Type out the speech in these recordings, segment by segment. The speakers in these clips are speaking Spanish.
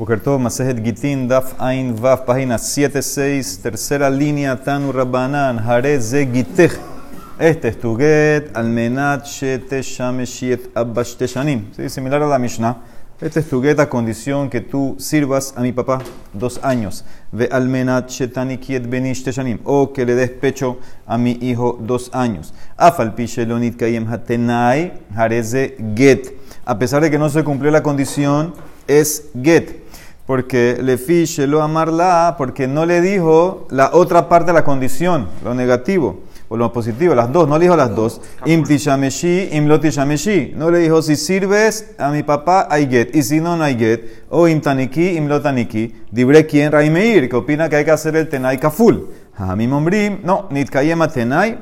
Bukertov, Masejet Gitin, Daf Ain Vav, página 76, tercera línea, Tanu Rabbanan, Hare Ze Gitech. Este es tu get, Almenat Shete Shameshiet Abbash Teshanim. Sí, similar a la Mishnah. Este es tu get a condición que tú sirvas a mi papá dos años. Ve Almenat Shetani Kiet Benish Teshanim. O que le des pecho a mi hijo dos años. Afal Pishelonit Kayem Hatenai, Hare Ze Get. A pesar de que no se cumplió la condición, es get. Porque le fiche lo amarla, porque no le dijo la otra parte de la condición, lo negativo o lo positivo, las dos, no le dijo las dos. Im tishameshi, im. No le dijo si sirves a mi papá, hay get, y si no, no hay get. O im taniki, im lo taniki. Dibre quien Raimeir, que opina que hay que hacer el tenai kaful. A mi mombrim, no, nitkayema tenai,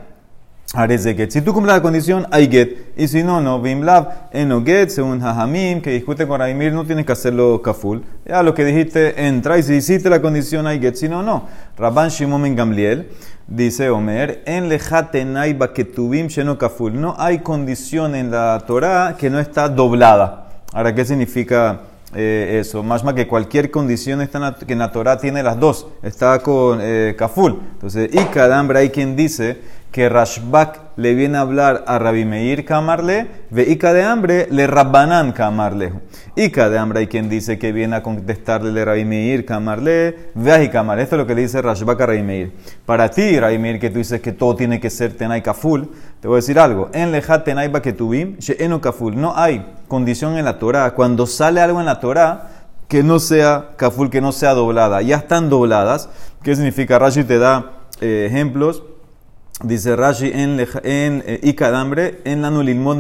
get. Si tú cumples la condición, hay get. Y si no, no. Bimlav, eno get, según Jajamim, que discute con Raimir, no tienes que hacerlo kaful. Ya lo que dijiste, entra. Y si hiciste la condición, hay get. Si no, no. Rabban Shimon en Gamliel, dice Omer, en lejatenai baketubim sheno kaful. No hay condición en la Torah que no está doblada. Ahora, ¿qué significa eh, eso? Más más que cualquier condición está que en la Torah tiene las dos. Está con eh, kaful. Entonces, y cada hambre hay quien dice que Rashbak le viene a hablar a Rabbi Meir Kamarle, ve Ica de hambre le Rabbanan Kamarle. Ica de hambre hay quien dice que viene a contestarle le Rabbi Meir Kamarle, ve y Kamarle. Esto es lo que le dice Rashbak a Rabbi Meir. Para ti, Rabbi Meir, que tú dices que todo tiene que ser Tenai Kaful, te voy a decir algo. En Lejat Tenai Baketubim, She'eno Kaful. No hay condición en la Torah. Cuando sale algo en la Torah, que no sea kaful, que no sea doblada. Ya están dobladas. ¿Qué significa? Rashi te da eh, ejemplos Dice Rashi en, en eh, Ikadambre, en la nulimod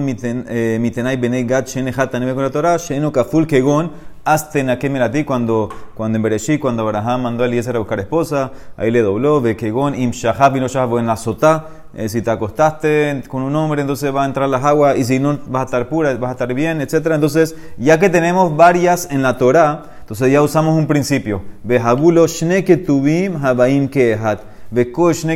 eh, mitenai benei gat shene hatan con la Torah, sheno kaful kegon, asten akemerati, cuando, cuando en Bereshit, cuando Abraham mandó a Eliezer a buscar esposa, ahí le dobló, ve kegon, im shahab y no shahab en la sotá, eh, si te acostaste con un hombre, entonces va a entrar las aguas, y si no, vas a estar pura, vas a estar bien, etc. Entonces, ya que tenemos varias en la Torah, entonces ya usamos un principio, ve habulo shne ketubim habaim kehat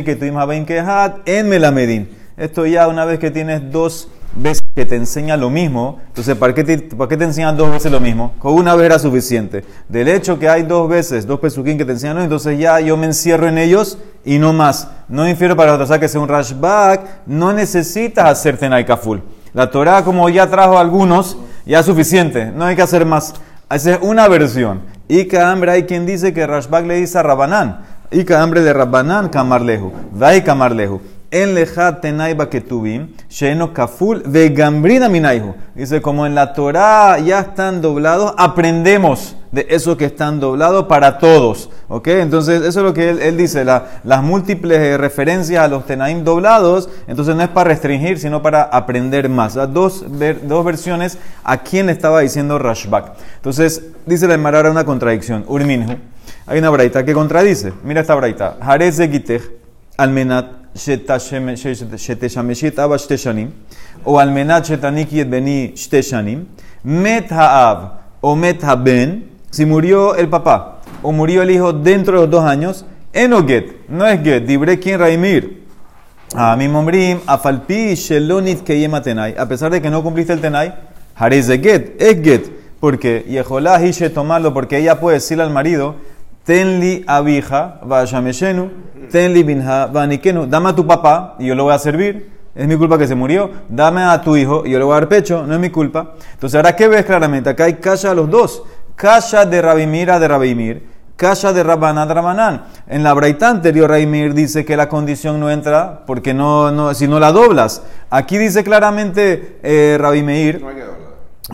que en Melamedin. Esto ya una vez que tienes dos veces que te enseña lo mismo, entonces ¿para qué te, para qué te enseñan dos veces lo mismo? Con una vez era suficiente. Del hecho que hay dos veces, dos pesuquín que te enseñan, entonces ya yo me encierro en ellos y no más. No infiero para otros, que sea un rashback, no necesitas hacerte naikaful. La Torah, como ya trajo algunos, ya es suficiente, no hay que hacer más. Esa es una versión. Y que hambre hay quien dice que Rashbak le dice a Rabanán y hambre de Rabbanán kamarlehu. Vai kamarlehu. En leja tenaiba ketubim, sheno kaful vegambrina minaihu. Dice, como en la Torah ya están doblados, aprendemos de eso que están doblados para todos. ¿Ok? Entonces, eso es lo que él, dice, las múltiples referencias a los tenaim doblados, entonces no es para restringir, sino para aprender más. Dos, dos versiones a quién estaba diciendo Rashbak. Entonces, dice la Emara una contradicción. Urminhu hay una braita que contradice. Mira esta braita. Jarez de Gitech, almenat sheteshameshit aba shteshanim, o almenat shetanikiet beni shteshanim, met ha'av o met ha'ben, si murió el papá o murió el hijo dentro de los dos años, enoget, no es get, dibre quien raimir. A mi mombrim, a falpi shelonit que tenai, a pesar de que no cumpliste el tenai, jarez de get, es get, porque Yeholá hishe tomarlo, porque ella puede decirle al marido, Tenli abija, vayameshenu, tenli binha, vanikenu. Dame a tu papá y yo lo voy a servir. Es mi culpa que se murió. Dame a tu hijo y yo le voy a dar pecho. No es mi culpa. Entonces, ahora, ¿qué ves claramente? Acá hay kasha a los dos. Kasha de Rabimira de Rabimir. Kasha de Rabanán de Rabanán. En la braita anterior, Rabimir dice que la condición no entra porque no, no, si no la doblas. Aquí dice claramente eh, Rabimir que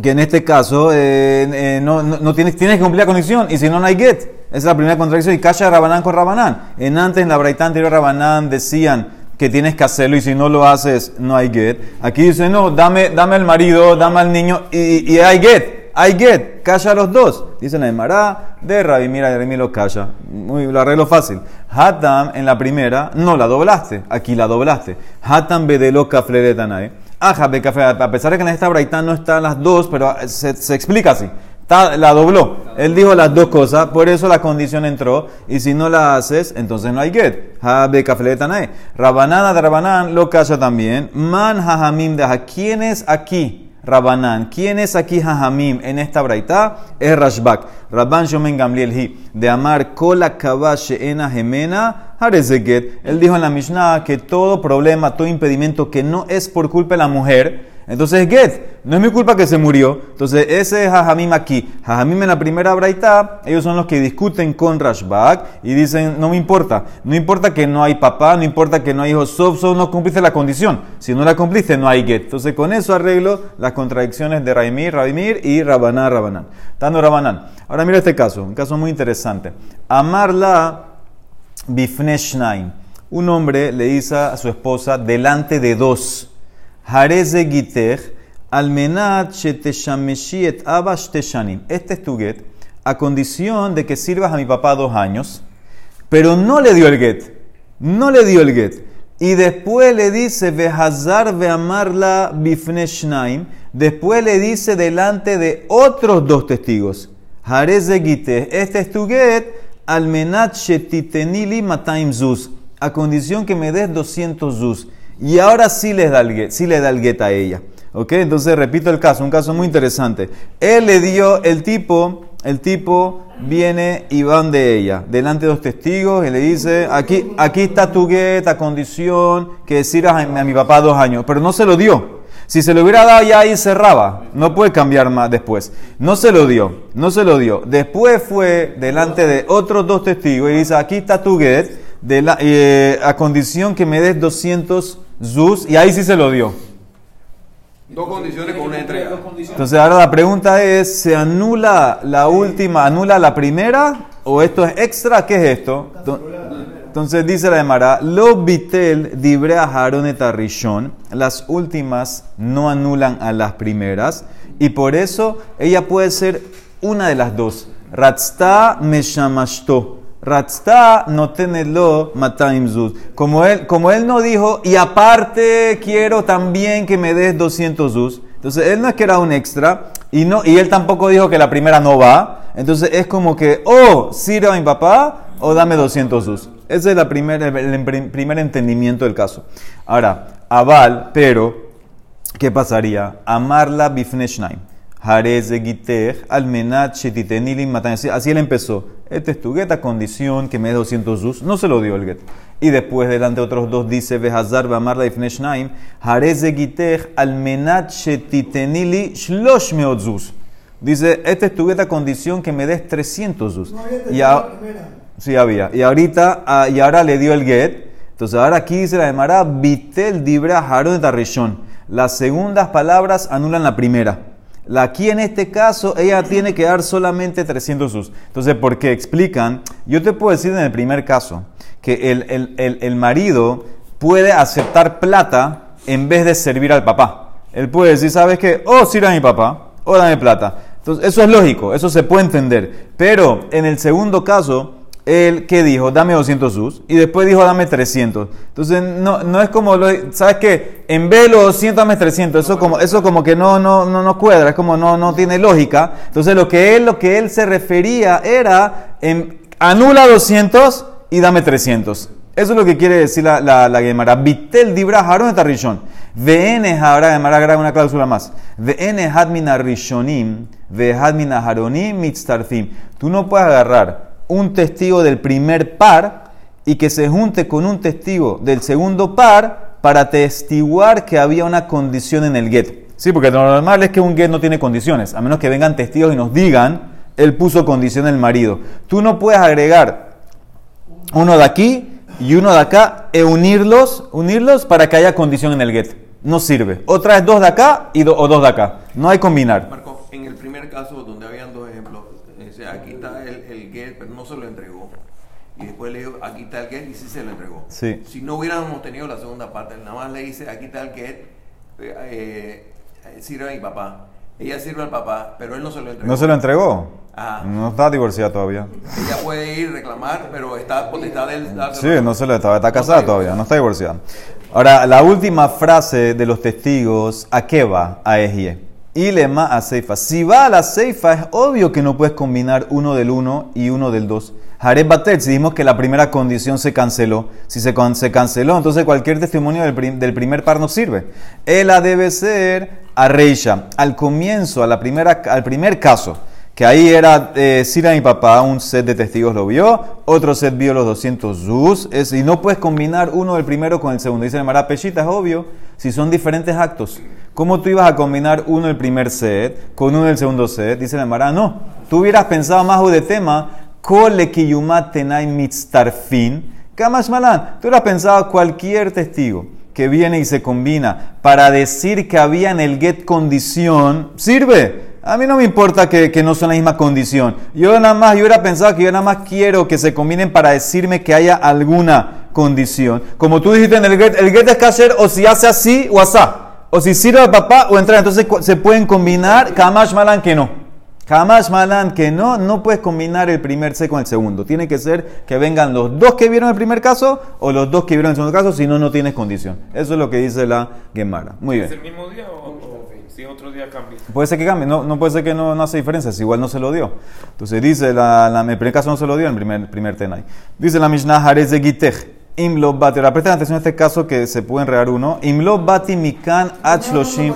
en este caso eh, eh, no, no, tienes, tienes que cumplir la condición y si no, no hay get. Esa es la primera contradicción. Y Kasha Rabanán con Rabanán. En antes, en la braita anterior, Rabanán decían que tienes que hacerlo y si no lo haces, no hay get. Aquí dice, no, dame, dame al marido, dame al niño y, y hay get. Hay get. Kasha los dos. Dicen en Mará de Rabi, mira, Jeremy lo Kasha. Muy, lo arreglo fácil. Hatam en la primera, no la doblaste. Aquí la doblaste. Hatam bedelo kafleretanai. Aja, café, a pesar de que en esta braita no están las dos, pero se, se explica así. la dobló. Él dijo las dos cosas, por eso la condición entró. Y si no la haces, entonces no hay get. Habe. Rabanana de Rabanan lo calla también. Man hajamim de ¿Quién es aquí? Rabanán. ¿Quién es aquí Jajamim en esta braita? Es Rashbak. Rabban Shomen Gamliel Hi. De amar kola kabashe ena gemena harezeget. Él dijo en la Mishnah que todo problema, todo impedimento que no es por culpa de la mujer, entonces, get, no es mi culpa que se murió. Entonces, ese es Jajamim aquí. Jajamim en la primera braita, ellos son los que discuten con Rashbak y dicen, no me importa. No importa que no hay papá, no importa que no hay hijos, solo no cumpliste la condición. Si no la cumpliste, no hay get. Entonces, con eso arreglo las contradicciones de Raimir, Rabimir y Rabanán, Rabanán. Tando Rabanán. Ahora mira este caso, un caso muy interesante. Amarla bifneshnaim. Un hombre le dice a su esposa delante de dos. Almenat sheteshameshi abash teshanim. Este es tu get, a condición de que sirvas a mi papá dos años, pero no le dio el get. No le dio el get. Y después le dice, Vehazar veamarla bifneshnaim. Después le dice delante de otros dos testigos. Hareze gitech, este es tu get, almenat shetitenili mataim zuz. A condición que me des 200 zuz. Y ahora sí, les da el get, sí le da el get a ella. ¿Ok? Entonces repito el caso, un caso muy interesante. Él le dio, el tipo, el tipo viene y van de ella, delante de dos testigos, y le dice, aquí, aquí está tu get a condición que sirvas a, mi papá dos años, pero no se lo dio. Si se lo hubiera dado ya ahí cerraba, no puede cambiar más después. No se lo dio, no se lo dio. Después fue delante de otros dos testigos y dice, aquí está tu get, eh, a condición que me des 200 Zuz, y ahí sí se lo dio. Dos condiciones con una entrega. Entonces ahora la pregunta es, ¿se anula la última, anula la primera? ¿O esto es extra? ¿Qué es esto? Entonces dice la Emara, lo bitel dibre a rishon, las últimas no anulan a las primeras, y por eso ella puede ser una de las dos. Ratzta meshamashto. Ratzta no tenelo mataim zuz. Como él, como él no dijo, y aparte quiero también que me des 200 zuz. Entonces él no es que era un extra, y, no, y él tampoco dijo que la primera no va. Entonces es como que, o sirva a mi papá, o dame 200 zuz. Ese es primer, el primer entendimiento del caso. Ahora, aval, pero, ¿qué pasaría? Amarla bifneshnaim. Así él empezó. Este es tu get a condición que me dé 200 zus. No se lo dio el get. Y después, delante de otros dos, dice: Behazar, Bamarla, Ifneshnaim, Jarez Giter, Almenat, Shetitenili, Shlosh Meot zus. Dice: Este es tu get a condición que me des 300 zus. y sí, había. Y ahorita, y ahora le dio el get. Entonces, ahora aquí dice la Gemara: Vitel, Dibra, Haron, Tarrishon. Las segundas palabras anulan la primera. Aquí en este caso, ella tiene que dar solamente 300 sus. Entonces, ¿por qué? Explican, yo te puedo decir en el primer caso, que el, marido puede aceptar plata en vez de servir al papá. Él puede decir, ¿sabes qué? Oh, sirve a mi papá, o dame plata. Entonces, eso es lógico, eso se puede entender. Pero en el segundo caso, él que dijo, dame 200 sus, y después dijo, dame 300. Entonces, no, no es como, lo, ¿sabes qué? En vez de los 200, dame 300. Eso como, eso como que no, no, no, no cuadra, es como no, no tiene lógica. Entonces, lo que él, lo que él se refería era, en, anula 200 y dame 300. Eso es lo que quiere decir la, la, la Gemara. Vitel dibra harón tarishon. VN ahora Gemara agrega una cláusula más. VN hadmina rishonim, hadmina haronim mitztarfim. Tú no puedes agarrar un testigo del primer par y que se junte con un testigo del segundo par para testiguar que había una condición en el get. Sí, porque lo normal es que un get no tiene condiciones, a menos que vengan testigos y nos digan, él puso condición el marido. Tú no puedes agregar uno de aquí y uno de acá e unirlos, unirlos para que haya condición en el get. No sirve. Otra es dos de acá y o dos de acá. No hay combinar. Marco, en el primer caso donde habían dos ejemplos, aquí está el, el get, pero no se lo entregó. Y después le dijo, aquí está el get y sí se lo entregó. Sí. Si no hubiéramos tenido la segunda parte, nada más le dice, aquí está el get, eh, eh, sirve a mi papá. Ella sirve al papá, pero él no se lo entregó. ¿No se lo entregó? Ajá. No está divorciada todavía. Ella puede ir a reclamar, pero está potestad de él. Sí, no se lo está, está casada todavía, no está divorciada. Ahora, la última frase de los testigos, ¿a qué va? A Ejie. Y lema a ceifa. Si va a la ceifa, es obvio que no puedes combinar uno del uno y uno del dos. Jared Batet, si dijimos que la primera condición se canceló, si se, canceló, entonces cualquier testimonio del, del, primer par no sirve. Ella debe ser a Reisha. Al comienzo, a la primera, al primer caso, que ahí era eh, Sira mi papá, un set de testigos lo vio, otro set vio los 200 zuz, es, y no puedes combinar uno del primero con el segundo. Dice el Mará Peshita, es obvio, si son diferentes actos. ¿Cómo tú ibas a combinar uno del primer set con uno del segundo set? Dice el Mará, no. Tú hubieras pensado más de tema, Kole tenai Kamash malan. Tú hubieras pensado cualquier testigo que viene y se combina para decir que había en el get condición, sirve. A mí no me importa que, no son la misma condición. Yo nada más, yo hubiera pensado que yo nada más quiero que se combinen para decirme que haya alguna condición. Como tú dijiste en el get, el get es kasher o si hace así o asá. O si sirve al papá o entra. Entonces se pueden combinar. Kamash malan que no. Kamash malan que no. No puedes combinar el primer C con el segundo. Tiene que ser que vengan los dos que vieron el primer caso o los dos que vieron el segundo caso. Si no, no tienes condición. Eso es lo que dice la Gemara. Muy bien. ¿Es el mismo día o.? otro día cambie. Puede ser que cambie, no, no puede ser que no, no hace diferencia, si igual no se lo dio. Entonces dice, la, la, en el primer caso no se lo dio, en el primer, primer tenai. Dice la Mishnah, Jarez de Gitech. Imlo bati, ahora presten atención a este caso que se puede enredar uno. Imlo bati mikan achloshim.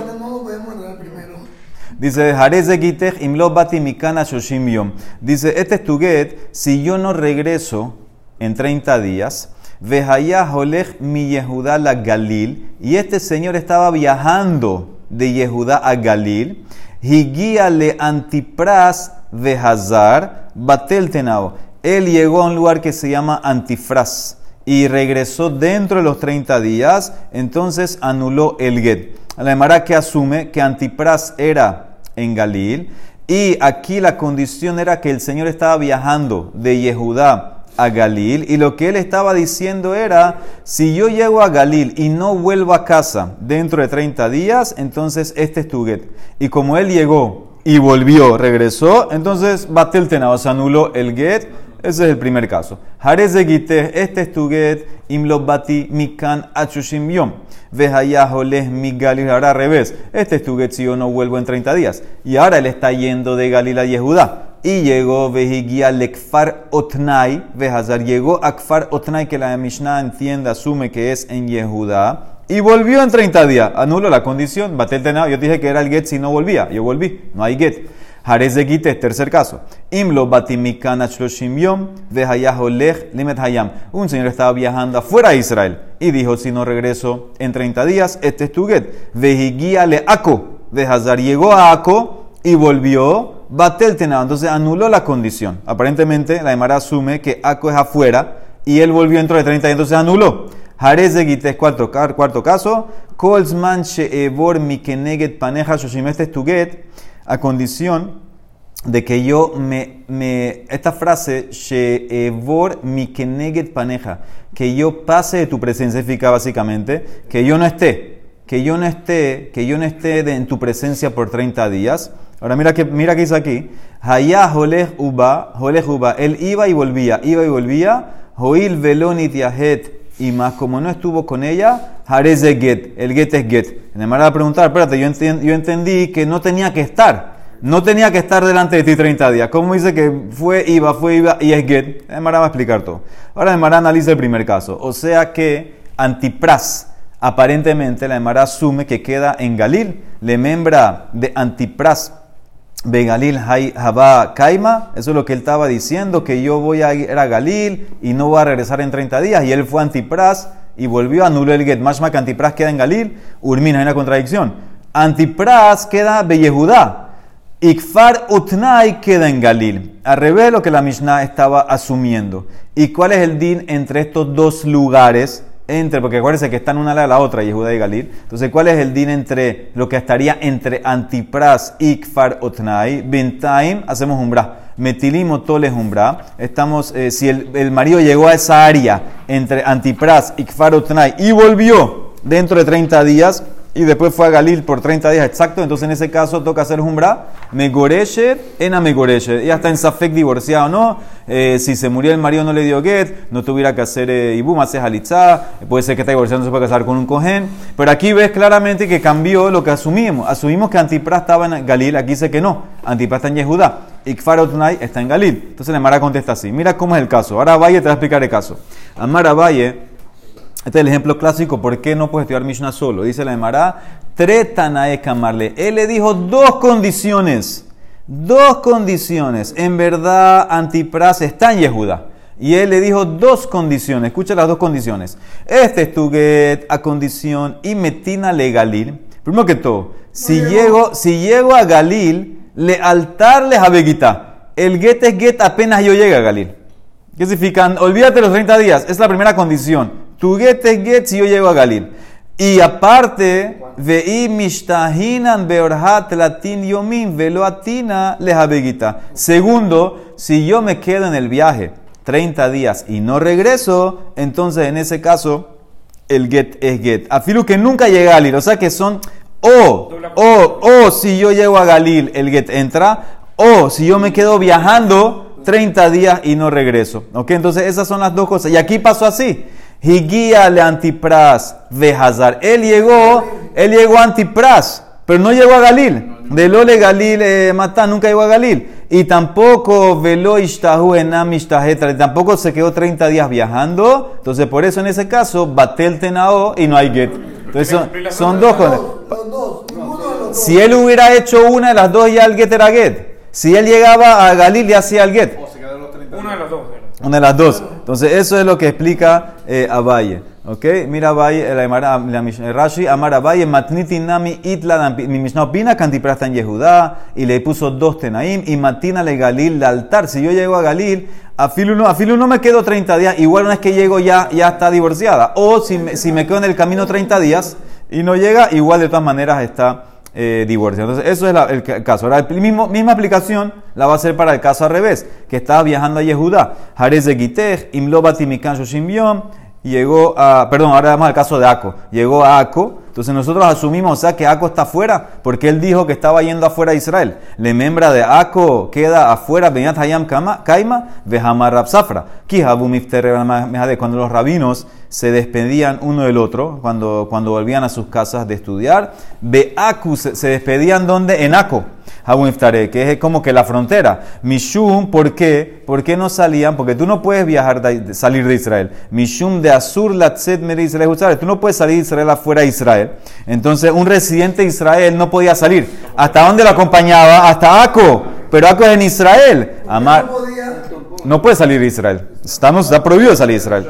Dice, Jarez de Gitech, imlo bati mikan achloshim yom. Dice, este es tu get, si yo no regreso en 30 días, Vehaya Holech mi Yehuda la Galil, y este señor estaba viajando de Yehudá a Galil, Higia le Antipras de Hazar, Batel Tenao. Él llegó a un lugar que se llama Antifras y regresó dentro de los 30 días, entonces anuló el get. La Emara que asume que Antipras era en Galil y aquí la condición era que el Señor estaba viajando de Yehudá a Galil y lo que él estaba diciendo era, si yo llego a Galil y no vuelvo a casa dentro de 30 días, entonces este es tu get. Y como él llegó y volvió, regresó, entonces Batel Tenao se anuló el get. Ese es el primer caso. Jarez de Gite, este es tu get, imlobati mikan achushim yom. Vejayaholes mi Galil, ahora al revés. Este es tu get si yo no vuelvo en 30 días. Y ahora él está yendo de Galil a Yehudá y llegó Vejigia Lekfar Otnai, Vejazar, llegó a Kfar Otnai, que la Mishnah entiende, asume que es en Yehudá, y volvió en 30 días. Anulo la condición, Batel Tenao. Yo dije que era el get si no volvía, yo volví, no hay get. Jarez de tercer caso. Imlo batimikana yom, limet hayam. Un señor estaba viajando afuera de Israel y dijo, si no regreso en 30 días, este es tu get. Le Ako, Vejazar, llegó a Ako y volvió Batel entonces anuló la condición. Aparentemente la Emara asume que Aco es afuera y él volvió dentro de 30 y entonces anuló. Jarez de Gites, cuarto, cuarto caso. Kolzman she'evor mikeneget paneja shoshimestes tuget, a condición de que yo me, me esta frase she'evor mikeneget paneja, que yo pase de tu presencia, significa básicamente que yo no esté, que yo no esté, que yo no esté en tu presencia por 30 días. Ahora mira que, mira que dice aquí. Hayá jolej uba, uba. Él iba y volvía, iba y volvía. Joil velonit yahet. Y más como no estuvo con ella, haré get. El get es get. En el a preguntar, espérate, yo, yo entendí que no tenía que estar. No tenía que estar delante de ti 30 días. ¿Cómo dice que fue, iba, fue, iba y es get? El va a explicar todo. Ahora el analiza el primer caso. O sea que antipras aparentemente la Emara asume que queda en Galil, le membra de Antipras Begalil Jabá Kaima, eso es lo que él estaba diciendo, que yo voy a ir a Galil y no voy a regresar en 30 días. Y él fue Antipras y volvió a anular el get. Mashma Antipras queda en Galil, Urmina, hay una contradicción. Antipras queda Beyehudá. Ikfar Utnai queda en Galil. Al revés lo que la Mishnah estaba asumiendo. ¿Y cuál es el din entre estos dos lugares? entre, porque acuérdense que están una a la otra, Yehuda y Galil. Entonces, ¿cuál es el din entre lo que estaría entre Antipras y Kfar Otnai? Bintaim, hacemos umbra. Metilim toles umbra. Estamos, eh, si el, el, marido llegó a esa área entre Antipras y Kfar Otnai y volvió dentro de 30 días, y después fue a Galil por 30 días exacto, entonces en ese caso toca hacer Jumbra, Megoreshet en Amegoreshet. Ella está en Safek divorciado, ¿no? Eh, si se murió el marido no le dio get, no tuviera que hacer eh, Ibum, hace Halitzá, puede ser que está divorciado, no se puede casar con un cohen, pero aquí ves claramente que cambió lo que asumimos. Asumimos que Antipras estaba en Galil, aquí dice que no, Antipras está en Yehudá. Y Kfarotnai está en Galil. Entonces la Mara contesta así. Mira cómo es el caso. Ahora Valle te va a explicar el caso. Amar Valle este es el ejemplo clásico. ¿Por qué no puedes estudiar Mishnah solo? Dice la Emara, Tretanae Kamarle. Él le dijo dos condiciones. Dos condiciones. En verdad, Antipras está en Yehuda. Y él le dijo dos condiciones. Escucha las dos condiciones. Este es tu get a condición y metina le Galil. Primero que todo, si llego, si llego a Galil, le altar le jabeguita. El get es get apenas yo llegue a Galil. ¿Qué significa? Olvídate los 30 días. Es la primera condición. Tu get es get si yo llego a Galil. Y aparte, veí mishtahinan beorhat latin yomin velo atina lejabeguita. Segundo, si yo me quedo en el viaje 30 días y no regreso, entonces en ese caso el get es get. Afilu que nunca llega a Galil, o sea que son o, o, o si yo llego a Galil, el get entra, o si yo me quedo viajando 30 días y no regreso. ¿Ok? Entonces esas son las dos cosas. Y aquí pasó así. Higuía le antipras Hazar. Él llegó, él llegó a antipras, pero no llegó a Galil. De Lole Galil eh, Matá nunca llegó a Galil. Y tampoco veló Ishtahu enam Tampoco se quedó 30 días viajando. Entonces, por eso en ese caso, batel tenao y no hay get. Entonces, son, dos cosas. Si él hubiera hecho una de las dos, ya el get era get. Si él llegaba a Galil, ya hacía el get. Una de las dos. Una de las dos. Entonces, eso es lo que explica eh, Abaye. ¿Ok? Mira la, la, la Rashi, Amar Abaye, Matniti Nami Itla, mi Mishnah opina, Cantiprasta en Yehudá, y le puso dos Tenaim, y Matina le Galil, el altar. Si yo llego a Galil, a Filu no, a Filu no me quedo 30 días, igual una vez que llego ya, ya está divorciada. O si me, si me quedo en el camino 30 días y no llega, igual de todas maneras está eh, divorcio. Entonces, eso es el caso. Ahora, la misma aplicación la va a hacer para el caso al revés, que estaba viajando a Yehudá. Jarez de Gitej, Imlobati Mikan llegó a, perdón, ahora vamos al caso de Aco. Llegó a Aco, entonces nosotros asumimos, o sea, que Aco está afuera, porque él dijo que estaba yendo afuera a Israel. Le membra de Aco queda afuera, Benyat Hayam Kaima, Vehamar Rapsafra. Cuando los rabinos se despedían uno del otro, cuando, cuando volvían a sus casas de estudiar, Beaku se despedían donde? En Aco que es como que la frontera. Mishum, ¿por qué? ¿Por qué no salían? Porque tú no puedes viajar, de, salir de Israel. Mishum de Azur, Latzet, Israel. Tú no puedes salir de Israel afuera de Israel. Entonces, un residente de Israel no podía salir. ¿Hasta dónde lo acompañaba? Hasta Aco. Pero Aco es en Israel. Amar. No puede salir de Israel. Estamos, está prohibido salir de Israel.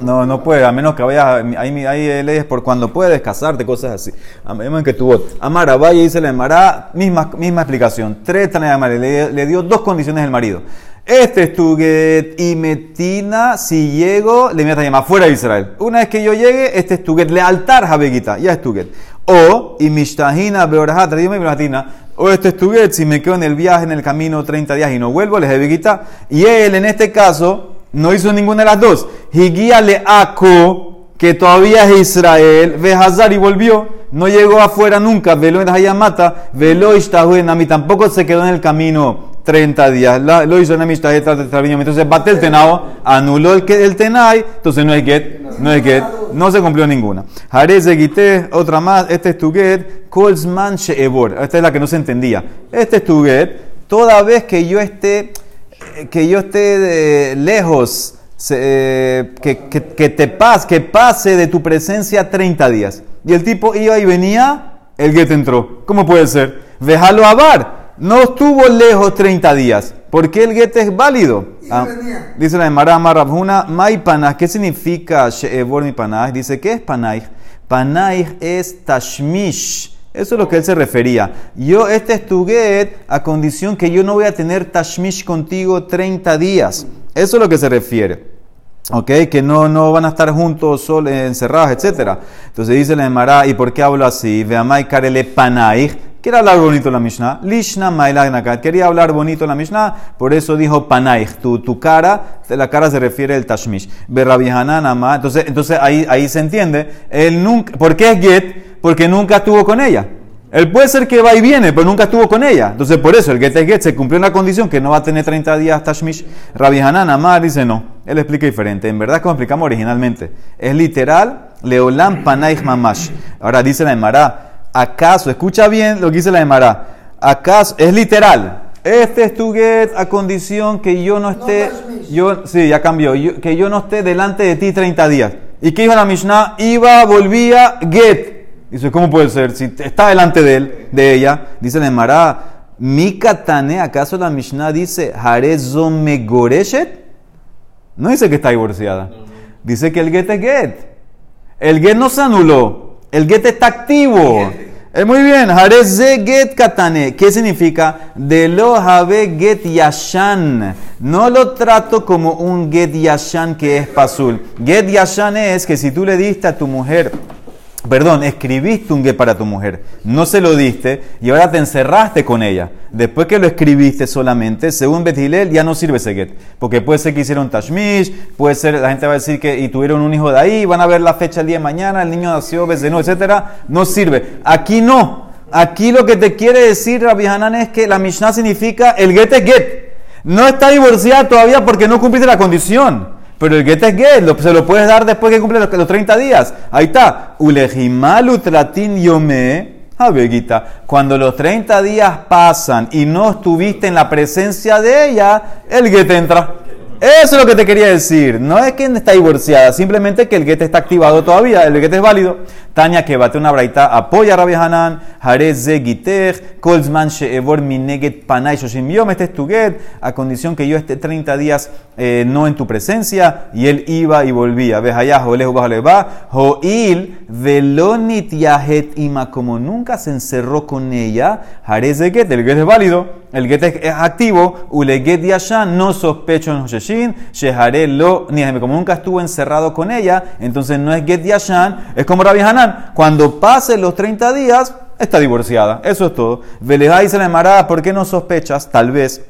No, no puede, a menos que vayas, hay, hay leyes por cuando puedes casarte, cosas así. A menos que tu Amara, vaya y se le amará, misma, misma explicación. Tres le, le dio dos condiciones el marido. Este es tu get y metina, si llego, le metas a llamar fuera de Israel. Una vez que yo llegue, este es tu get, lealtar jabeguita, ya es tu get. O, y mishtahina beorajata, dime o este es tu si me quedo en el viaje, en el camino 30 días y no vuelvo, le jabeguita. Y él, en este caso, no hizo ninguna de las dos. Higuía le Aco, que todavía es Israel, ve Hazar y volvió. No llegó afuera nunca. Velo en Hayamata, velo en Nami. Tampoco se quedó en el camino 30 días. lo hizo en Entonces, bate el tenao, anuló el, el tenai. Entonces, no es get, no es get. No se cumplió ninguna. Jarez de otra más. Este es tu get. Kolsman Sheebor. Esta es la que no se entendía. Este es tu get. Toda vez que yo esté que yo esté de lejos, eh, que, te pase, que pase de tu presencia 30 días. Y el tipo iba y venía, el get entró. ¿Cómo puede ser? Déjalo abar. No estuvo lejos 30 días. porque el get es válido? Ah, dice la Emara Marabhuna, Mai Panaj. ¿Qué significa She'evor mi Panaj? Dice, ¿qué es Panaj? Panaj es Tashmish eso es lo que él se refería. Yo, este es tu get a condición que yo no voy a tener tashmish contigo 30 días. Eso es lo que se refiere. ¿Ok? Que no, no van a estar juntos, sol, encerrados, etc. Entonces dice la Emara, ¿y por qué hablo así? Veamai karele panaich. Quiere hablar bonito la Mishnah. Lishna nakat. Quería hablar bonito la Mishnah, por eso dijo panaich. Tu, tu cara, la cara se refiere al tashmish. Entonces, entonces ahí, ahí se entiende. Él nunca, ¿Por qué es get? Porque nunca estuvo con ella. Él puede ser que va y viene, pero nunca estuvo con ella. Entonces, por eso el get es get se cumplió una condición que no va a tener 30 días Tashmish. Rabbi Hanan Amar dice no. Él explica diferente. En verdad, como explicamos originalmente, es literal Leolam Panaich Mamash. Ahora dice la Emara, ¿acaso, escucha bien lo que dice la Emara, acaso, es literal, este es tu get a condición que yo no esté, yo, sí, ya cambió, yo- que yo no esté delante de ti 30 días. ¿Y qué iba la Mishnah? Iba, volvía, get. Dice, ¿cómo puede ser? Si está delante de él, de ella, dice la Emara, mi katane, ¿acaso la Mishnah dice, Harezo megoreshet? No dice que está divorciada. Dice que el get es get. El get no se anuló. El get está activo. Es muy bien. Hareze get katane. ¿Qué significa? De lo have get yashan. No lo trato como un get yashan que es pasul. Get yashan es que si tú le diste a tu mujer Perdón, escribiste un get para tu mujer, no se lo diste y ahora te encerraste con ella. Después que lo escribiste solamente, según Betilel, ya no sirve ese get. Porque puede ser que hicieron tashmish, puede ser, la gente va a decir que y tuvieron un hijo de ahí, van a ver la fecha el día de mañana, el niño nació, no, etcétera. No sirve. Aquí no. Aquí lo que te quiere decir Rabbi Hanan es que la Mishnah significa el get es get. No está divorciada todavía porque no cumpliste la condición. Pero el get es get, lo- se lo puedes dar después que cumple los, los 30 días. Ahí está. Ulejimalu tratin yome. Abeguita, cuando los 30 días pasan y no estuviste en la presencia de ella, el get entra. Eso es lo que te quería decir. No es que está divorciada, simplemente que el get está activado todavía, el get es válido. Tania que bate una braita, apoya a Rabbi Hanan, Jareze Gitech, Kolzman Sheevor Mineget Panay Shoshim Yom, este es tu get, a condición que yo esté 30 días eh, no en tu presencia, y él iba y volvía. Ves allá, Jolejo bajo va, Joil, Velonit Yahet Ima, como nunca se encerró con ella, Jareze Get, el get es válido. El get es, activo, uleget yashan, no sospecho en Hosheshin, shehare lo, ni como nunca estuvo encerrado con ella, entonces no es get yashan, es como Rabbi Hanan, cuando pasen los 30 días, está divorciada, eso es todo. Velejá dice la Emara, ¿por qué no sospechas? Tal vez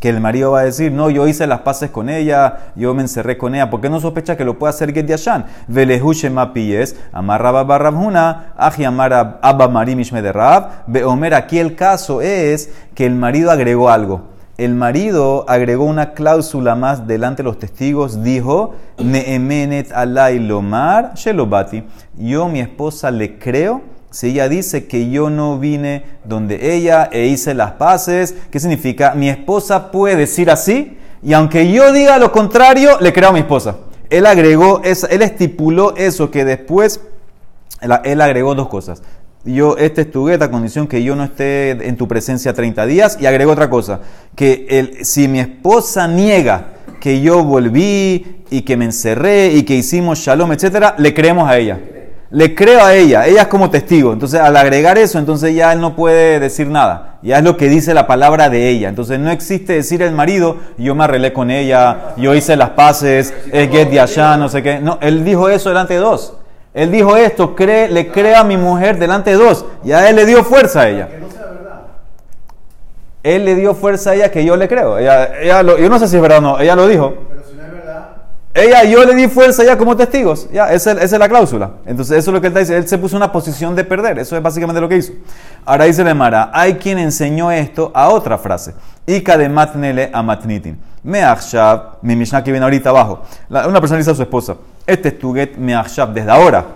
que el marido va a decir, no, yo hice las paces con ella, yo me encerré con ella, ¿por qué no sospecha que lo puede hacer Get Yashan? Velehu Shema Piyes, Amarra Baba Rabhuna, Aji Amara Abba Marim Ishme de Rab, Beomer, aquí el caso es que el marido agregó algo. El marido agregó una cláusula más delante de los testigos, dijo, Neemenet alay lomar shelobati, yo mi esposa le creo si ella dice que yo no vine donde ella e hice las paces, ¿qué significa? Mi esposa puede decir así y aunque yo diga lo contrario, le creo a mi esposa. Él agregó, él estipuló eso que después, él agregó dos cosas. Yo, este es tu gueta, a condición que yo no esté en tu presencia 30 días. Y agregó otra cosa, que el, si mi esposa niega que yo volví y que me encerré y que hicimos shalom, etcétera, le creemos a ella. Le creo a ella, ella es como testigo. Entonces, al agregar eso, entonces ya él no puede decir nada. Ya es lo que dice la palabra de ella. Entonces, no existe decir el marido, yo me arreglé con ella, yo hice las paces, es get de allá, no sé qué. No, él dijo eso delante de dos. Él dijo esto, cree, le creo a mi mujer delante de dos. Ya él le dio fuerza a ella. Él le dio fuerza a ella que yo le creo. Ella, ella lo- yo no sé si es verdad o no, ella lo dijo. Pero si no es verdad, Ella, yo le di fuerza ya como testigos. Ya, esa, es- esa es la cláusula. Entonces, eso es lo que él está diciendo. Él se puso en una posición de perder. Eso es básicamente lo que hizo. Ahora dice la Mara, hay quien enseñó esto a otra frase. Ika de matnele a matnitin. Me achshab, mi Mishnah que viene ahorita abajo. Una persona dice a su esposa, este es tu get desde ahora.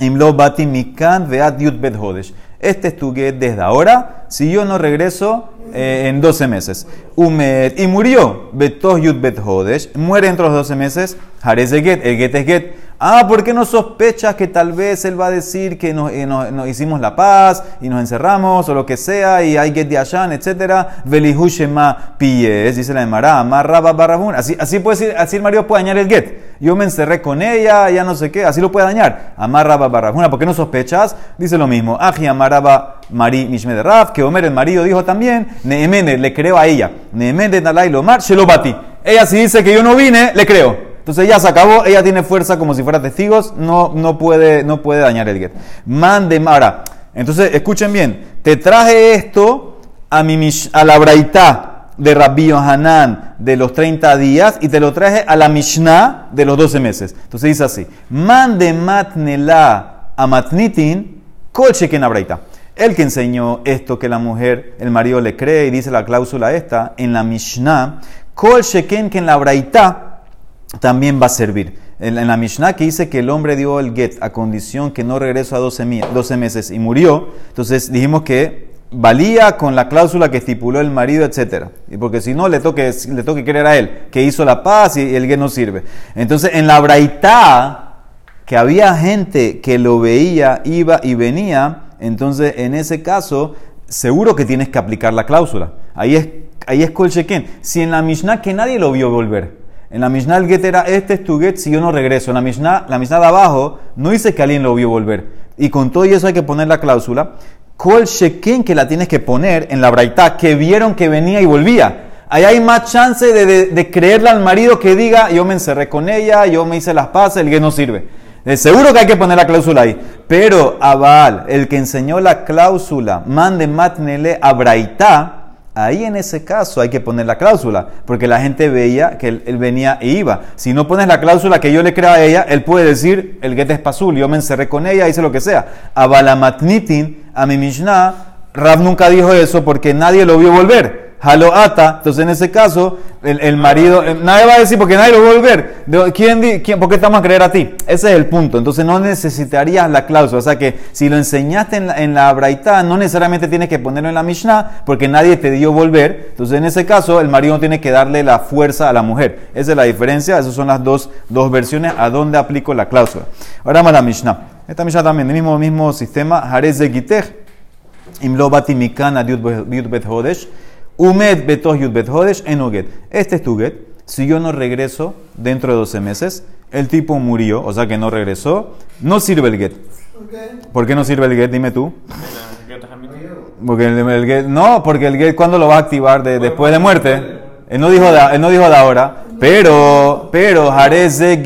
Imlo bati mikan veat yud bet hodesh. Este es tu get desde ahora, si yo no regreso eh, en 12 meses. Umet, y murió. Betos yud bet hodesh. Muere entre los 12 meses. Hareze get, el get es get. Ah, ¿por qué no sospechas que tal vez él va a decir que nos, eh, hicimos la paz y nos encerramos o lo que sea y hay get de Ashan, etcétera? Velihu shema piyes, dice la Emara, amarra barrabun. Así, así puede decir, así el marido puede dañar el get. Yo me encerré con ella, ya no sé qué, así lo puede dañar. Amarra barrabuna, ¿por qué no sospechas? Dice lo mismo. Aji amaraba mari mishme de Raf, que Omer el marido dijo también, Neemene, le creo a ella. Neemene nalai lomar, shelobati. Ella si dice que yo no vine, le creo. Entonces ya se acabó, ella tiene fuerza como si fuera testigos, no, no, puede, no puede dañar el get. Mande, ahora, entonces escuchen bien, te traje esto a, mi, a la braita de Rabbi Yohanan de los 30 días y te lo traje a la Mishnah de los 12 meses. Entonces dice así, mande matnela a matnitin, Kol sheken abraita. El que enseñó esto que la mujer, el marido le cree y dice la cláusula esta, en la Mishnah, Kol sheken que en la braita también va a servir. En, la Mishnah que dice que el hombre dio el get a condición que no regresó a 12, mi- 12 meses y murió, entonces dijimos que valía con la cláusula que estipuló el marido, etc. Y porque si no, le toque, le toque creer a él, que hizo la paz y el get no sirve. Entonces, en la braita, que había gente que lo veía, iba y venía, entonces en ese caso, seguro que tienes que aplicar la cláusula. Ahí es, ahí es kol sheken. Si en la Mishnah que nadie lo vio volver, en la Mishnah el get era este es tu get si yo no regreso. En la Mishnah, la Mishnah de abajo no dice que alguien lo vio volver. Y con todo eso hay que poner la cláusula. Kol sheken que la tienes que poner en la braita que vieron que venía y volvía. Ahí hay más chance de, de- de creerle al marido que diga, yo me encerré con ella, yo me hice las paces, el que no sirve. De seguro que hay que poner la cláusula ahí. Pero Abal, el que enseñó la cláusula, mande matnele a Braitá, ahí en ese caso hay que poner la cláusula, porque la gente veía que él, venía e iba. Si no pones la cláusula que yo le creo a ella, él puede decir, el get es pasul, yo me encerré con ella, hice lo que sea. Abalamatnitin, a mi Mishnah, Rav nunca dijo eso porque nadie lo vio volver. Haloata, entonces en ese caso, el, el marido, ah, eh, nadie va a decir porque nadie lo va a volver. ¿quién, quién, ¿Por qué estamos a creer a ti? Ese es el punto. Entonces no necesitarías la cláusula. O sea que si lo enseñaste en la, en la Braita, no necesariamente tienes que ponerlo en la Mishnah porque nadie te dio volver. Entonces en ese caso, el marido no tiene que darle la fuerza a la mujer. Esa es la diferencia. Esas son las dos, dos versiones a dónde aplico la cláusula. Ahora vamos a la Mishnah. Esta Mishnah también, el mismo, mismo sistema. Jarez de Gitech. Imlo batimikana diut bet hodesh. Umed betoh yud bet hodesh en uget. Este es tu get. Si yo no regreso dentro de 12 meses, el tipo murió, o sea que no regresó, no sirve el get. Okay. ¿Por qué no sirve el get? Dime tú. Porque el, el get, no, porque el get, ¿cuándo lo vas a activar? Después de muerte. Él no dijo de, él no dijo de ahora. Pero, pero, Jareze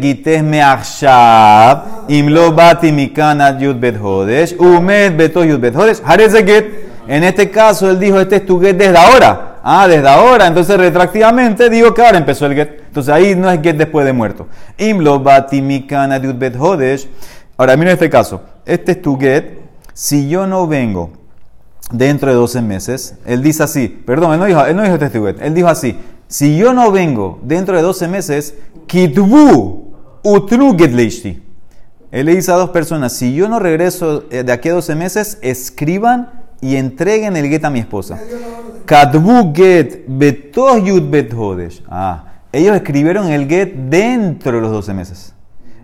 Gites me achshab, imlo bati mikana yud bet hodesh, umed beto yud bet hodesh, Jareze get. En este caso, él dijo, este es tu get desde ahora. Ah, desde ahora. Entonces, retroactivamente, digo que ahora empezó el get. Entonces, ahí no es get después de muerto. Im lo bati mikana yud bet hodesh. Ahora, mira este caso. Este es tu get. Si yo no vengo dentro de 12 meses, él dice así, perdón, él no dijo, él no dijo este juguete, él dijo así, si yo no vengo dentro de 12 meses, kitbu get leishti. Él le dice a dos personas, si yo no regreso eh, de aquí a 12 meses, escriban y entreguen el get a mi esposa. Kadbu get betoh yud bet hodesh. Ah, ellos escribieron el get dentro de los 12 meses.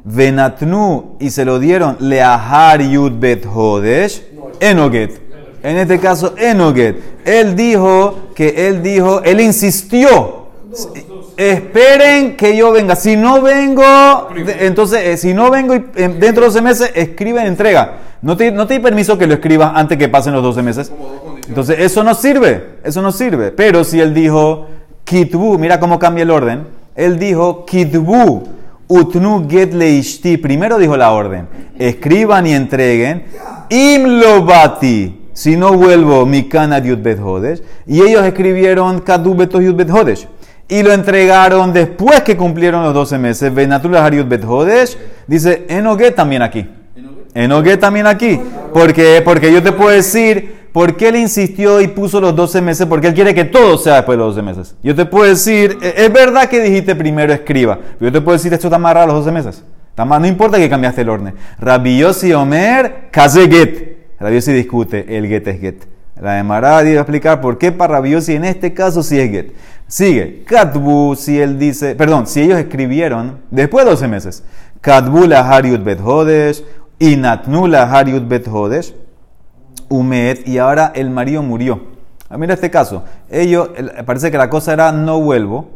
Venatnu y se lo dieron leahar yud bet hodesh enoget. En este caso, enoget. Él dijo que él dijo, él insistió. Esperen que yo venga. Si no vengo, de- entonces, eh, si no vengo y, eh, dentro de 12 meses, escribe y entrega. No te, no te di permiso que lo escribas antes que pasen los 12 meses. Entonces, eso no sirve. Eso no sirve. Pero si él dijo, kitbu, mira cómo cambia el orden. Él dijo, kitbu, utnu get leishti. Primero dijo la orden. Escriban y entreguen. Im lo bati. Si no vuelvo, mi kana yud bet hodesh. Y ellos escribieron kadu beto hodesh. Y lo entregaron después que cumplieron los 12 meses. Benatul Hariut Bet Hodesh. Dice, Enoget también aquí. Enoget también aquí. Porque, porque yo te puedo decir, ¿por qué él insistió y puso los 12 meses? Porque él quiere que todo sea después de los 12 meses. Yo te puedo decir, "Eh, es verdad que dijiste primero escriba. Pero yo te puedo decir, esto está amarrado a los 12 meses. No importa que cambiaste el orden. Rabbi Omer, Kaze Get. Rabbi Yossi discute, el Get es Get. La de Mará iba a explicar por qué para Yossi en este caso sí es Get. Sigue, Katbu, si él dice, perdón, si ellos escribieron después de 12 meses, Katbu Hariut Bet Umed, y ahora el marido murió. Ah, mira este caso, ellos, el- parece que la cosa era no vuelvo,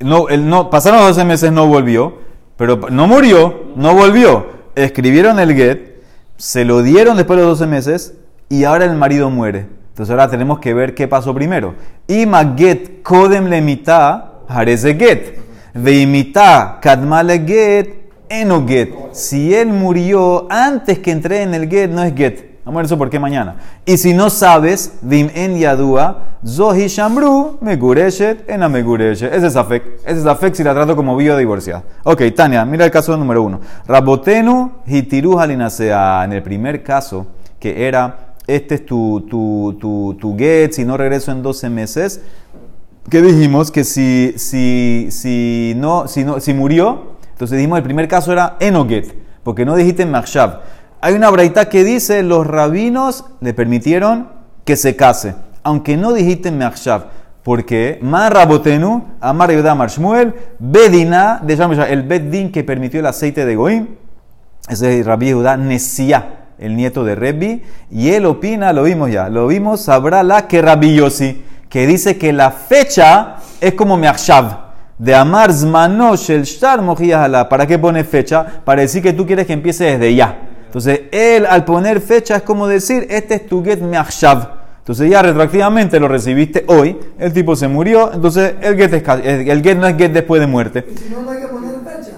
no, él no, pasaron los 12 meses, no volvió, pero no murió, no volvió. Escribieron el get, se lo dieron después de los 12 meses y ahora el marido muere. Entonces ahora tenemos que ver qué pasó primero. Ima get kodem le mitá, hareze get. Veimita kadma le get, eno get. Si él murió antes que entré en el get, no es get. Vamos a ver eso por qué mañana. Y si no sabes, dim en yadua, zohi shamru, megureshet, en megureshet. Ese es afek. Ese es afek si la trato como viuda divorciada. Ok, Tania, mira el caso número uno. Rabotenu hitiru halinasea. En el primer caso, que era, este es tu, tu, tu, tu get, si no regreso en 12 meses, ¿qué dijimos? Que si, si, si, no, si, no, si murió, entonces dijimos el primer caso era enoget, porque no dijiste machshav. Hay una braita que dice, los rabinos le permitieron que se case, aunque no dijiste machshav. Porque Mar Rabotenu, Amar Yehuda Amar Shmuel, Bedina, de el Bedin que permitió el aceite de Goim, ese es Rabbi Yehuda Nesia, el nieto de Rebbi, y él opina, lo vimos ya, lo vimos, sabrá la que Rabbi Yossi, que dice que la fecha es como Meachshav, de Amar Zmanosh el Shtar ¿Para qué pone fecha? Para decir que tú quieres que empiece desde ya. Entonces, él al poner fecha es como decir, este es tu get Meachshav. Entonces ya retroactivamente lo recibiste hoy, el tipo se murió, entonces el get, el get no es get después de muerte. ¿Y si no, no hay que poner fecha?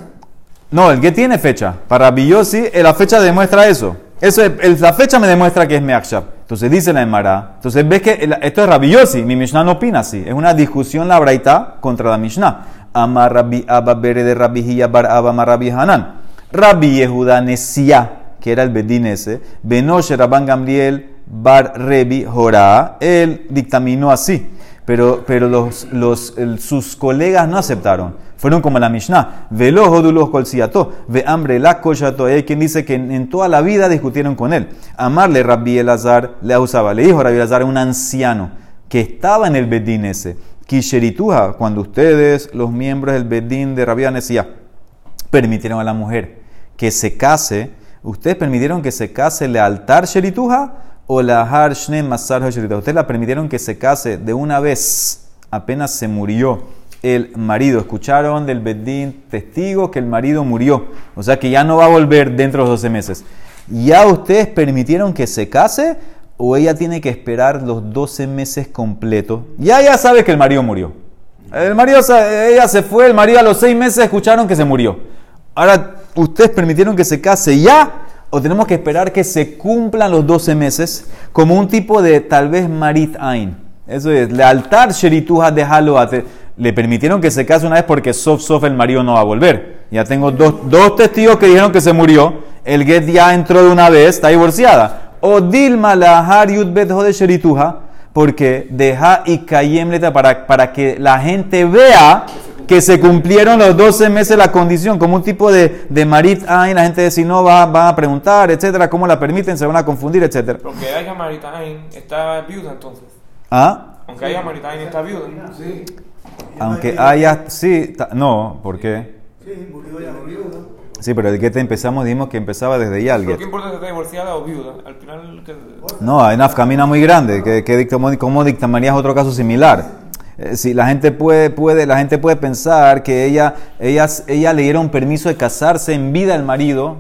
No, el get tiene fecha. Para Billosi, la fecha demuestra eso. Eso es, la fecha me demuestra que es Meakshab. Entonces dice la Emara. Entonces ves que esto es Rabbi Mi Mishnah no opina así. Es una discusión la Braita contra la Mishnah. Amar Rabbi Abba Bere de Rabbi Bar Abba Rabbi Hanan. Rabbi Yehuda Nesia, que era el Bedín ese. Benoshe Rabban Gamliel Bar Rebi Jorá, él dictaminó así, pero, pero los, los, sus colegas no aceptaron. Fueron como la Mishnah, velo jodulos colciato, ve hambre la. Hay quien dice que en, toda la vida discutieron con él. Amarle Rabbi Elazar le usaba, le dijo Rabbi Elazar, un anciano que estaba en el Bedín ese, Kisherituja, cuando ustedes, los miembros del Bedín de Rabbi Anesia, permitieron a la mujer que se case, ustedes permitieron que se case le altar Sherituja o la Har Masar Ustedes la permitieron que se case de una vez, apenas se murió el marido. Escucharon del Bedín testigo que el marido murió. O sea que ya no va a volver dentro de los 12 meses. ¿Ya ustedes permitieron que se case o ella tiene que esperar los 12 meses completos? Ya ya sabe que el marido murió. El marido, ella se fue, el marido a los 6 meses escucharon que se murió. Ahora, ¿ustedes permitieron que se case ya o tenemos que esperar que se cumplan los 12 meses como un tipo de tal vez marit ain. Eso es, lealtad sherituja de haloate. Le permitieron que se case una vez porque sof sof el marido no va a volver. Ya tengo dos, dos testigos que dijeron que se murió. El get ya entró de una vez, está divorciada. O dilma la har de sherituja porque deja y kayem para, para que la gente vea que se cumplieron los 12 meses la condición, como un tipo de, de marit ain, la gente si no va, va a preguntar, etcétera, cómo la permiten, se van a confundir, etcétera. Aunque haya marit ain, está viuda entonces. ¿Ah? Aunque haya marit ain, está viuda. Sí. Aunque haya, sí, no, ¿por qué? Sí, murió ya viuda. Sí, pero el te empezamos, dijimos que empezaba desde ya ¿Pero qué importa si está divorciada o viuda? Al final... Que... No, hay una camina muy grande. que, que, ¿Cómo dictamarías otro caso similar? Eh, si la gente puede, puede, la gente puede pensar que ella, ellas, ella le dieron permiso de casarse en vida al marido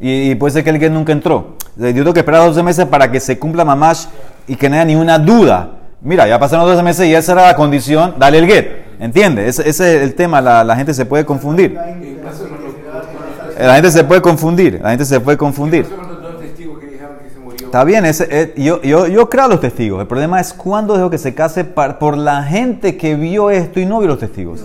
y, puede ser que el get nunca entró. Yo tengo que esperar 12 meses para que se cumpla mamás y que no haya ninguna duda. Mira, ya pasaron 12 meses y esa era la condición, dale el get. ¿Entiendes? Ese, es el tema, la, gente se puede confundir. La gente se puede confundir, la gente se puede confundir. Está bien, ese, eh, yo, yo, yo, creo a los testigos. El problema es cuándo dejo que se case por la gente que vio esto y no vio los testigos.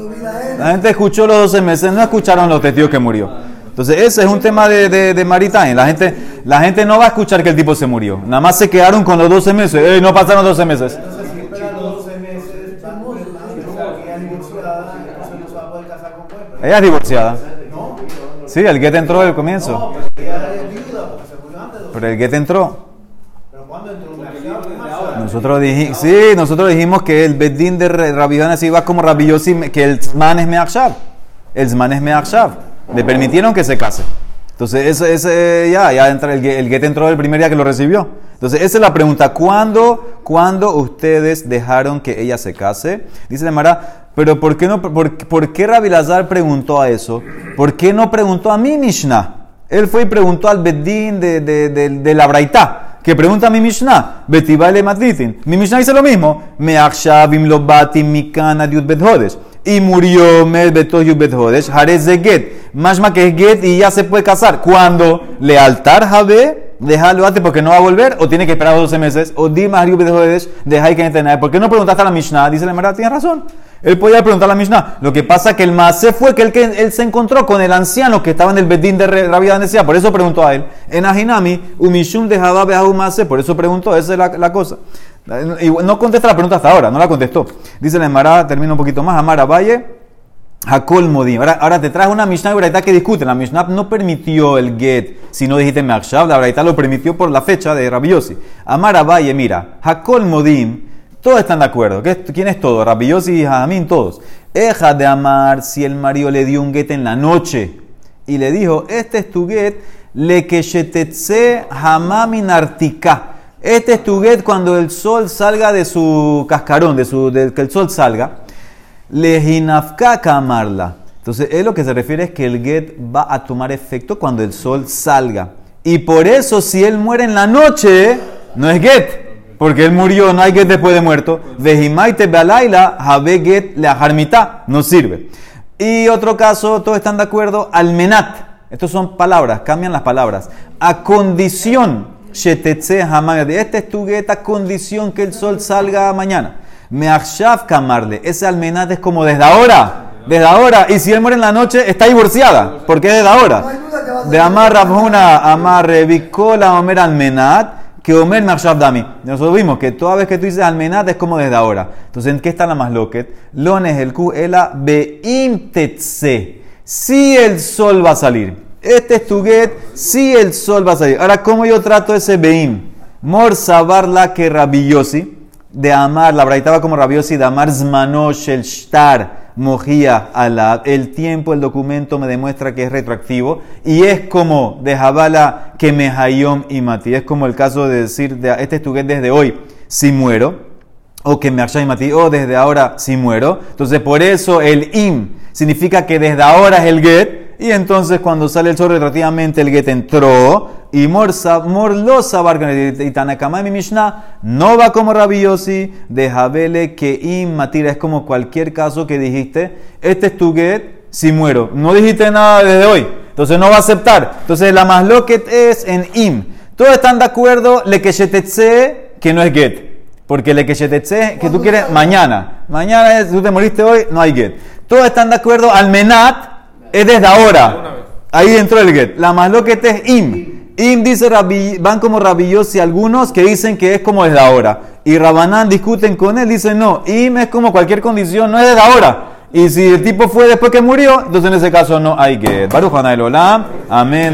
La gente escuchó los 12 meses, no escucharon los testigos que murió. Entonces, ese es un tema de, de. La gente, la gente no va a escuchar que el tipo se murió. Nada más se quedaron con los 12 meses. no pasaron 12 meses. Ella es divorciada. Sí, el get entró del comienzo. Pero el get entró. Nosotros dijimos, sí, nosotros dijimos que el Bedín de Rabbi así iba como Rabbi que el Zman es Meakshav. El Zman es Meakshav. Le permitieron que se case. Entonces, ese, ya, ya entra, el, el get entró el primer día que lo recibió. Entonces, esa es la pregunta. ¿Cuándo, ¿cuándo ustedes dejaron que ella se case? Dice Mara, pero ¿por qué, no, por, por qué Rabbi Lazar preguntó a eso? ¿Por qué no preguntó a mi Mishnah? Él fue y preguntó al Bedín de, de, de, de la Braitá que pregunta a mi Mishnah, Betibale Matlitin. Mi Mishnah dice lo mismo, Me akshavim lo batim mikana diut bethodes. Y murió bethodes, Jarez de get. Mashma que es get y ya se puede casar. Cuando lealtar jabe, déjalo antes porque no va a volver, o tiene que esperar 12 meses, o di más de deja que entrenar. ¿Por qué no preguntaste a la Mishnah? Dice la Mara, tiene razón. Él podía preguntar a la Mishnah. Lo que pasa que el Maase fue que él, que él se encontró con el anciano que estaba en el Bedín de Rabia decía, por eso preguntó a él. En Ajinami, Umishum dejaba Beahu Maase, por eso preguntó, esa es la, la cosa. No contesta la pregunta hasta ahora, no la contestó. Dice la Emara, termina un poquito más, Amara Valle. Hakol Modim. Ahora, te traes una Mishnah y Braita que discuten. La Mishnah no permitió el get si no dijiste Meakshav. La Braita lo permitió por la fecha de Rabiosi. Amara Valle, mira. Hakol Modim. Todos están de acuerdo. ¿Quién es todo? Rabiosi y Jamín, todos. Eja de amar si el marido le dio un get en la noche y le dijo: Este es tu get, le que hamamin artika. Este es tu get cuando el sol salga de su cascarón, de, su, que el sol salga Lejinafka kamarla. Entonces, él lo que se refiere es que el get va a tomar efecto cuando el sol salga. Y por eso, si él muere en la noche, no es get. Porque él murió, no hay get después de muerto. Vejimaite bealaila, habe get le no sirve. Y otro caso, todos están de acuerdo, almenat. Estos son palabras, cambian las palabras. A condición, shetetze Este es tu get a condición que el sol salga mañana. Meachshav kamarle. Ese almenat es como desde ahora. Desde ahora. Y si él muere en la noche, está divorciada. Porque es desde ahora. De Amar Rabhuna, Amar Revicola, Omer almenat. Que Omer Meachshav dami. Nosotros vimos que toda vez que tú dices almenat es como desde ahora. Entonces, ¿en qué está la más loquet? Lones el Q, ela beim Si el sol va a salir. Este es tu get, si el sol va a salir. Ahora, ¿cómo yo trato ese beim? Mor sabarla que rabillosi de amar, la braitaba como rabiosi, de amar zmanosh el shtar, mojía la El tiempo, el documento me demuestra que es retroactivo y es como de Jabala que me hayom y mati. Es como el caso de decir, de, este es tu get desde hoy, si muero, o que me y mati, o desde ahora si muero. Entonces, por eso el im significa que desde ahora es el get y entonces cuando sale el sol retroactivamente el get entró y Morlosa y Tanakama mi Mishnah no va como Rabiosi de Jabele que im matira. Es como cualquier caso que dijiste, este es tu get si muero. No dijiste nada desde hoy, entonces no va a aceptar. Entonces la más loquet es en im. Todos están de acuerdo, le que que no es get. Porque le que que tú quieres mañana. Mañana es, tú te moriste hoy, no hay get. Todos están de acuerdo, al menat es desde ahora. Ahí entró el get. La más loquet es im. Im dice van como rabillos y algunos que dicen que es como desde ahora. Y Rabanán discuten con él, dicen no, Im es como cualquier condición, no es desde ahora. Y si el tipo fue después que murió, entonces en ese caso no hay que. Baruch Olam, amén.